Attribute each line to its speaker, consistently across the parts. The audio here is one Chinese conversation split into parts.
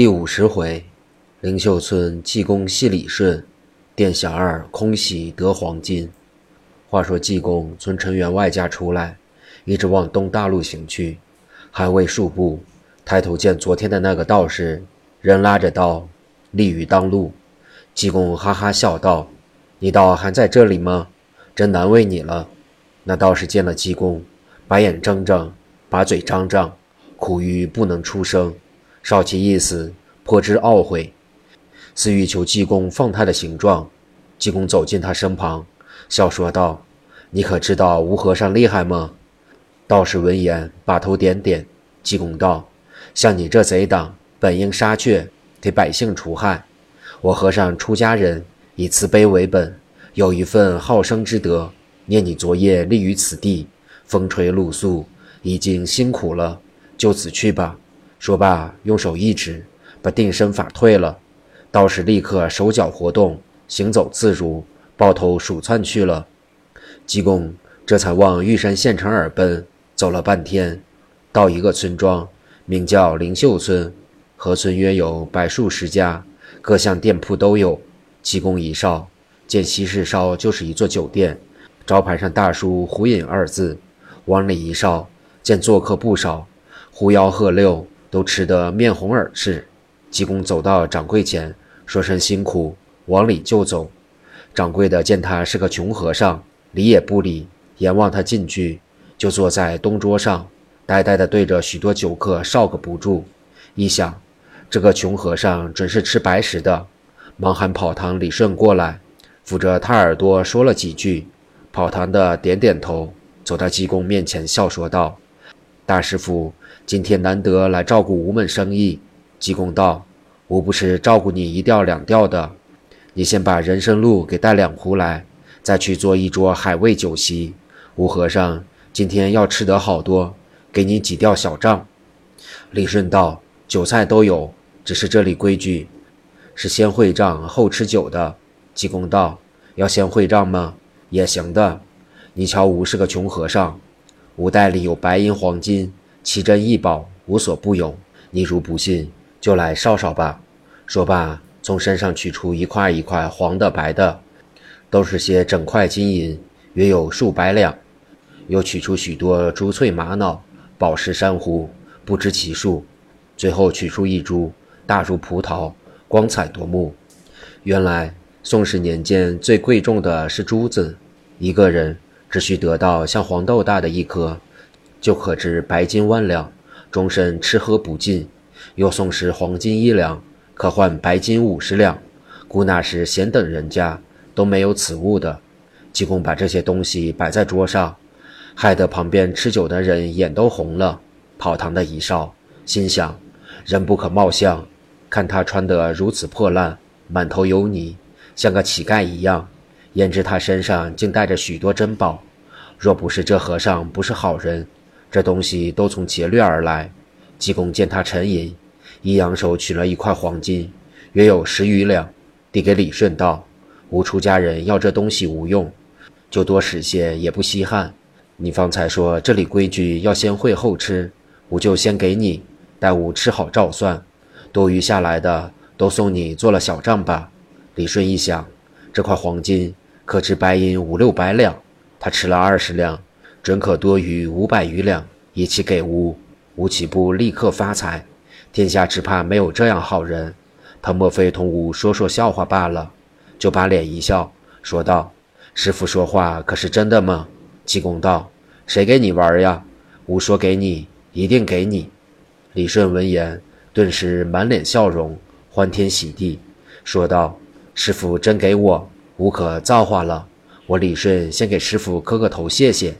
Speaker 1: 第五十回，灵秀村济公戏李顺，店小二空喜得黄金。话说济公从陈员外家出来，一直往东大路行去，还未数步，抬头见昨天的那个道士，人拉着刀立于当路。济公哈哈笑道：“你倒还在这里吗？真难为你了。”那道士见了济公，把眼睁睁，把嘴张张，苦于不能出声。少奇意思，颇知懊悔，似欲求济公放他的形状。济公走进他身旁，笑说道：“你可知道吴和尚厉害吗？”道士闻言，把头点点。济公道：“像你这贼党，本应杀却，给百姓除害。我和尚出家人，以慈悲为本，有一份好生之德。念你昨夜立于此地，风吹露宿，已经辛苦了，就此去吧。”说罢，用手一指，把定身法退了。道士立刻手脚活动，行走自如，抱头鼠窜去了。济公这才往玉山县城而奔。走了半天，到一个村庄，名叫灵秀村。河村约有百数十家，各项店铺都有。济公一哨，见西市烧就是一座酒店，招牌上大书“胡饮”二字。往里一哨，见做客不少，狐吆喝六。都吃得面红耳赤，济公走到掌柜前，说声辛苦，往里就走。掌柜的见他是个穷和尚，理也不理，眼望他进去，就坐在东桌上，呆呆地对着许多酒客哨个不住。一想，这个穷和尚准是吃白食的，忙喊跑堂李顺过来，扶着他耳朵说了几句。跑堂的点点头，走到济公面前，笑说道：“大师傅。”今天难得来照顾吴门生意，济公道：“我不是照顾你一吊两吊的，你先把人参露给带两壶来，再去做一桌海味酒席。吴和尚今天要吃得好多，给你几吊小账。”李顺道：“酒菜都有，只是这里规矩，是先会账后吃酒的。”济公道：“要先会账吗？也行的。你瞧，吴是个穷和尚，吴袋里有白银黄金。”奇珍异宝无所不有，你如不信，就来烧烧吧。说罢，从身上取出一块一块黄的、白的，都是些整块金银，约有数百两。又取出许多珠翠玛瑙、宝石珊瑚，不知其数。最后取出一株大如葡萄，光彩夺目。原来宋时年间最贵重的是珠子，一个人只需得到像黄豆大的一颗。就可值白金万两，终身吃喝不尽；又送时黄金一两，可换白金五十两。故那时闲等人家都没有此物的。济公把这些东西摆在桌上，害得旁边吃酒的人眼都红了。跑堂的一少心想：人不可貌相，看他穿得如此破烂，满头油泥，像个乞丐一样，焉知他身上竟带着许多珍宝？若不是这和尚不是好人。这东西都从劫掠而来。济公见他沉吟，一扬手取了一块黄金，约有十余两，递给李顺道：“吾出家人要这东西无用，就多使些也不稀罕。你方才说这里规矩要先会后吃，吾就先给你，待吾吃好照算。多余下来的都送你做了小账吧。”李顺一想，这块黄金可值白银五六百两，他吃了二十两。准可多余五百余两，一起给吾，吾岂不立刻发财？天下只怕没有这样好人。他莫非同吾说说笑话罢了？就把脸一笑，说道：“师傅说话可是真的吗？”济公道：“谁给你玩呀？吾说给你，一定给你。”李顺闻言，顿时满脸笑容，欢天喜地，说道：“师傅真给我，吾可造化了。我李顺先给师傅磕个头，谢谢。”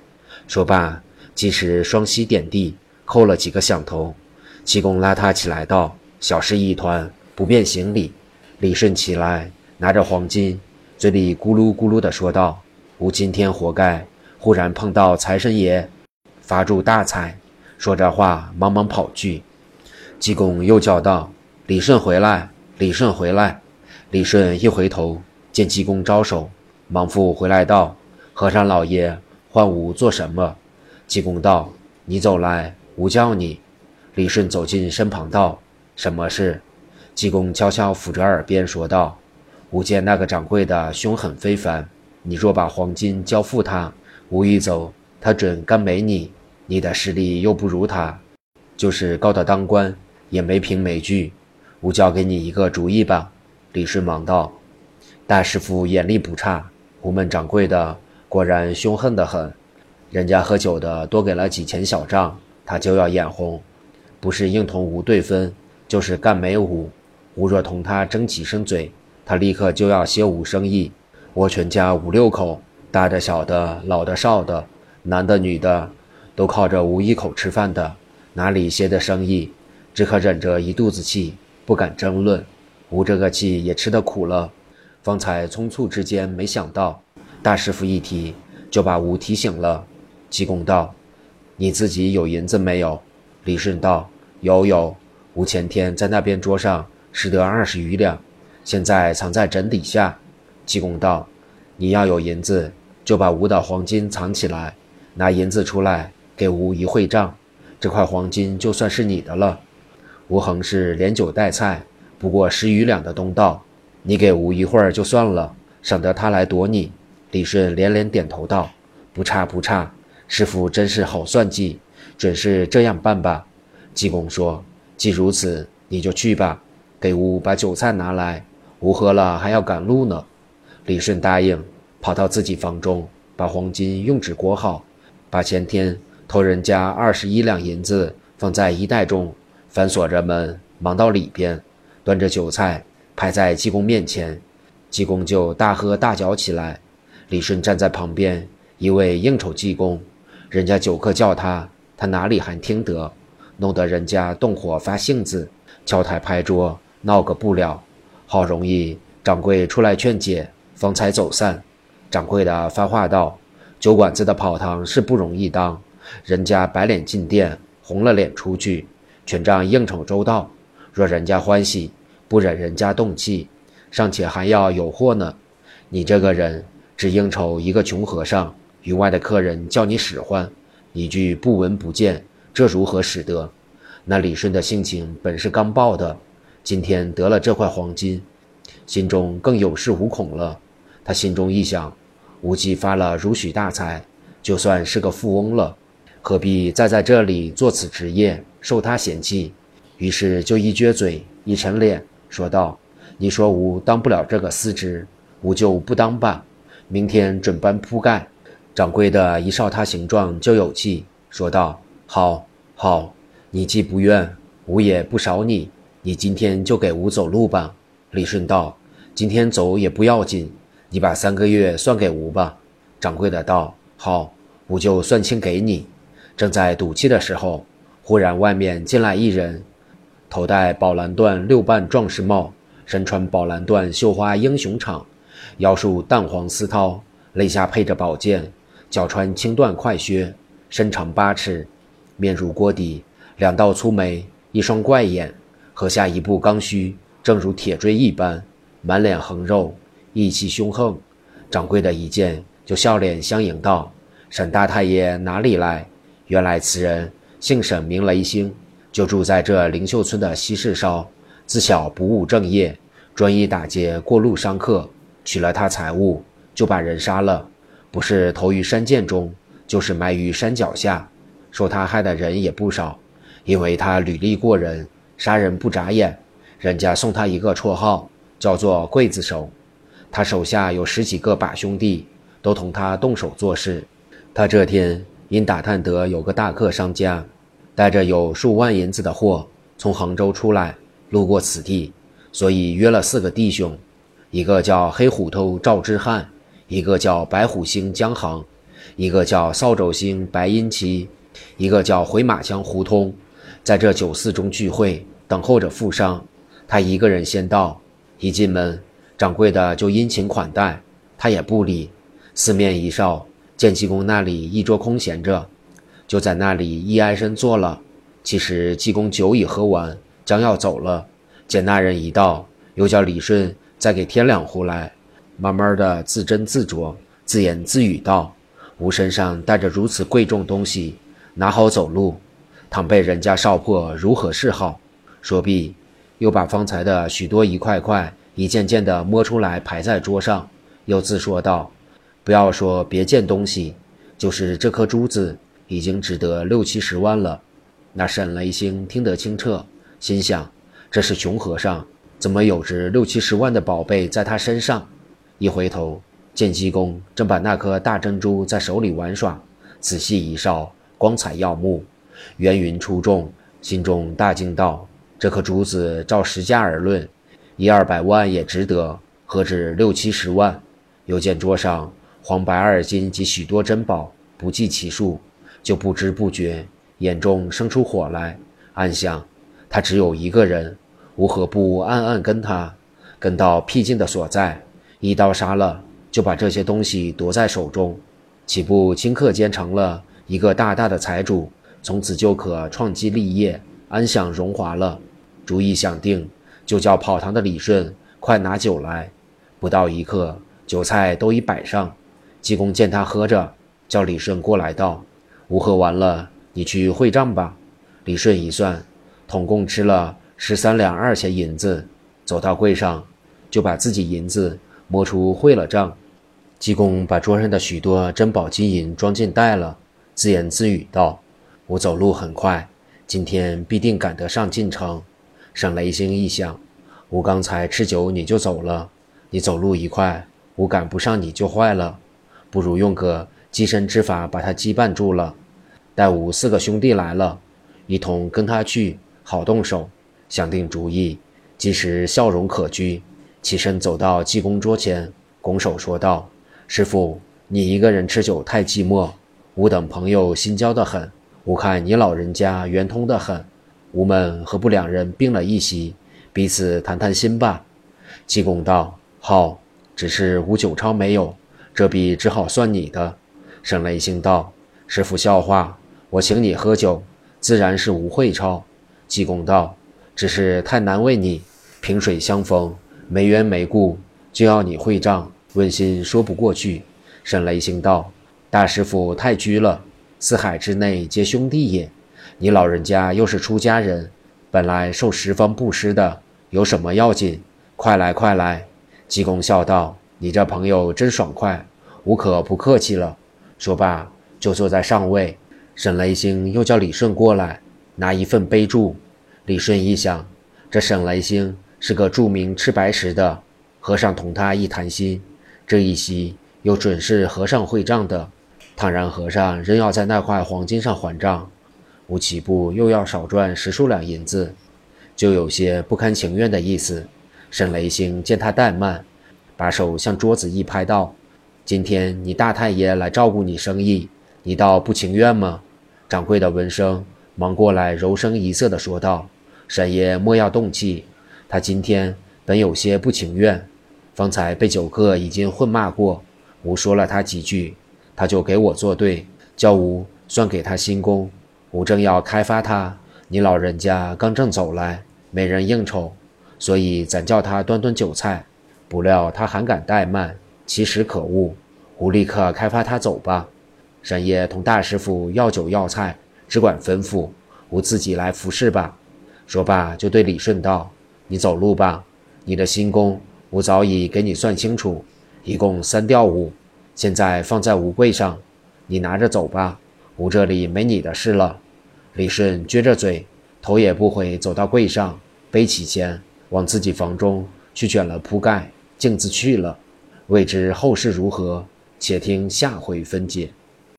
Speaker 1: 说罢，即时双膝点地，叩了几个响头。济公拉他起来道：“小事一团，不便行礼。”李顺起来，拿着黄金，嘴里咕噜咕噜地说道：“吾今天活该，忽然碰到财神爷，发祝大财。”说着话，忙忙跑去。济公又叫道：“李顺回来！李顺回来！”李顺一回头，见济公招手，忙复回来道：“和尚老爷。”唤吾做什么？济公道：“你走来，吾叫你。”李顺走进身旁道：“什么事？”济公悄悄抚着耳边说道：“吾见那个掌柜的凶狠非凡，你若把黄金交付他，吾一走，他准干没你。你的势力又不如他，就是高的当官，也没凭没据。吾教给你一个主意吧。”李顺忙道：“大师傅眼力不差，吾们掌柜的果然凶狠得很。人家喝酒的多给了几钱小账，他就要眼红，不是硬同吴对分，就是干没吴。吴若同他争几声嘴，他立刻就要歇吾生意。我全家五六口，大的、小的、老的、少的，男的、女的，都靠着吴一口吃饭的，哪里歇的生意？只可忍着一肚子气，不敢争论。吴这个气也吃得苦了。方才匆促之间没想到，大师傅一提，就把吴提醒了。济公道：“你自己有银子没有？”李顺道：“有有，吴前天在那边桌上。”拾得二十余两，现在藏在枕底下。济公道：“你要有银子，就把吴的黄金藏起来，拿银子出来给吴一会账，这块黄金就算是你的了。吴恒是连酒带菜，不过十余两的东道，你给吴一会儿就算了，省得他来夺你。”李顺连连点头道：“不差不差，师傅真是好算计，准是这样办吧。”济公说：“既如此，你就去吧。”给吾把酒菜拿来，吾喝了还要赶路呢。李顺答应，跑到自己房中，把黄金用纸裹好，把前天偷人家二十一两银子放在衣袋中，反锁着门，忙到里边，端着酒菜排在济公面前，济公就大喝大嚼起来。李顺站在旁边，一味应酬济公，人家酒客叫他，他哪里还听得，弄得人家动火发性子，敲台拍桌。闹个不了，好容易掌柜出来劝解，方才走散。掌柜的发话道：“酒馆子的跑堂是不容易当，人家白脸进店，红了脸出去，全仗应酬周到。若人家欢喜，不忍人家动气，尚且还要有货呢。你这个人只应酬一个穷和尚，域外的客人叫你使唤，你句不闻不见，这如何使得？那李顺的性情本是刚暴的。”今天得了这块黄金，心中更有恃无恐了。他心中一想，无忌发了如许大财，就算是个富翁了，何必再在这里做此职业，受他嫌弃？于是就一撅嘴，一沉脸，说道：“你说吾当不了这个司职，吾就不当吧。明天准搬铺盖。”掌柜的一哨他形状就有气，说道：“好，好，你既不愿，吾也不少你。”你今天就给吾走路吧，李顺道：“今天走也不要紧，你把三个月算给吾吧。”掌柜的道：“好，吾就算清给你。”正在赌气的时候，忽然外面进来一人，头戴宝蓝缎六瓣壮士帽，身穿宝蓝缎绣花英雄氅，腰束淡黄丝绦，肋下配着宝剑，脚穿青缎快靴，身长八尺，面如锅底，两道粗眉，一双怪眼。颌下一部刚须，正如铁锥一般，满脸横肉，意气凶横。掌柜的一见，就笑脸相迎道：“沈大太爷哪里来？原来此人姓沈，名雷星，就住在这灵秀村的西市梢。自小不务正业，专一打劫过路商客，取了他财物，就把人杀了。不是投于山涧中，就是埋于山脚下。说他害的人也不少，因为他履历过人。”杀人不眨眼，人家送他一个绰号，叫做刽子手。他手下有十几个把兄弟，都同他动手做事。他这天因打探得有个大客商家，带着有数万银子的货从杭州出来，路过此地，所以约了四个弟兄，一个叫黑虎头赵之汉，一个叫白虎星江航，一个叫扫帚星白阴奇，一个叫回马枪胡通。在这酒肆中聚会，等候着富商。他一个人先到，一进门，掌柜的就殷勤款待，他也不理。四面一哨，见济公那里一桌空闲着，就在那里一挨身坐了。其实济公酒已喝完，将要走了。见那人一到，又叫李顺再给添两壶来，慢慢的自斟自酌，自言自语道：“吾身上带着如此贵重东西，哪好走路？”倘被人家少破，如何是好？说毕，又把方才的许多一块块一件件的摸出来排在桌上，又自说道：“不要说别件东西，就是这颗珠子已经值得六七十万了。”那沈雷星听得清澈，心想：这是穷和尚，怎么有值六七十万的宝贝在他身上？一回头，见济公正把那颗大珍珠在手里玩耍，仔细一照，光彩耀目，圆云出众，心中大惊道。这颗珠子照实价而论，一二百万也值得，何止六七十万？又见桌上黄白二金及许多珍宝，不计其数，就不知不觉眼中生出火来，暗想：他只有一个人，吾何不暗暗跟他，跟到僻静的所在，一刀杀了，就把这些东西夺在手中，岂不顷刻间成了一个大大的财主？从此就可创基立业，安享荣华了。主意想定，就叫跑堂的李顺快拿酒来。不到一刻，酒菜都已摆上。济公见他喝着，叫李顺过来道：“吾喝完了，你去会账吧。”李顺一算，统共吃了十三两二钱银子，走到柜上，就把自己银子摸出汇了账。济公把桌上的许多珍宝金银装进袋了，自言自语道：“我走路很快，今天必定赶得上进城。”沈雷星一想，我刚才吃酒你就走了，你走路一快，我赶不上你就坏了，不如用个寄身之法把他羁绊住了。待吾四个兄弟来了，一同跟他去，好动手。想定主意，即时笑容可掬，起身走到济公桌前，拱手说道：“师傅，你一个人吃酒太寂寞，吾等朋友心交得很，我看你老人家圆通得很。”吾们何不两人并了一席，彼此谈谈心吧？济公道：“好，只是吾酒钞没有，这笔只好算你的。”沈雷星道：“师傅笑话，我请你喝酒，自然是无会钞。”济公道：“只是太难为你，萍水相逢，没缘没故，就要你会账，问心说不过去。”沈雷星道：“大师傅太拘了，四海之内皆兄弟也。”你老人家又是出家人，本来受十方布施的，有什么要紧？快来快来！济公笑道：“你这朋友真爽快，无可不客气了。”说罢就坐在上位。沈雷星又叫李顺过来，拿一份杯注。李顺一想，这沈雷星是个著名吃白食的和尚，同他一谈心，这一席又准是和尚会账的。倘然和尚仍要在那块黄金上还账。吴起步又要少赚十数两银子，就有些不堪情愿的意思。沈雷星见他怠慢，把手向桌子一拍，道：“今天你大太爷来照顾你生意，你倒不情愿吗？”掌柜的闻声忙过来，柔声一色的说道：“沈爷莫要动气，他今天本有些不情愿，方才被酒客已经混骂过，吾说了他几句，他就给我作对，叫吾算给他新功。”吾正要开发他，你老人家刚正走来，没人应酬，所以咱叫他端端酒菜。不料他还敢怠慢，其实可恶。吾立刻开发他走吧。沈爷同大师傅要酒要菜，只管吩咐，吾自己来服侍吧。说罢，就对李顺道：“你走路吧。你的新功，我早已给你算清楚，一共三吊五，现在放在吾柜上，你拿着走吧。”吾这里没你的事了。李顺撅着嘴，头也不回，走到柜上，背起钱，往自己房中去卷了铺盖，径自去了。未知后事如何，且听下回分解。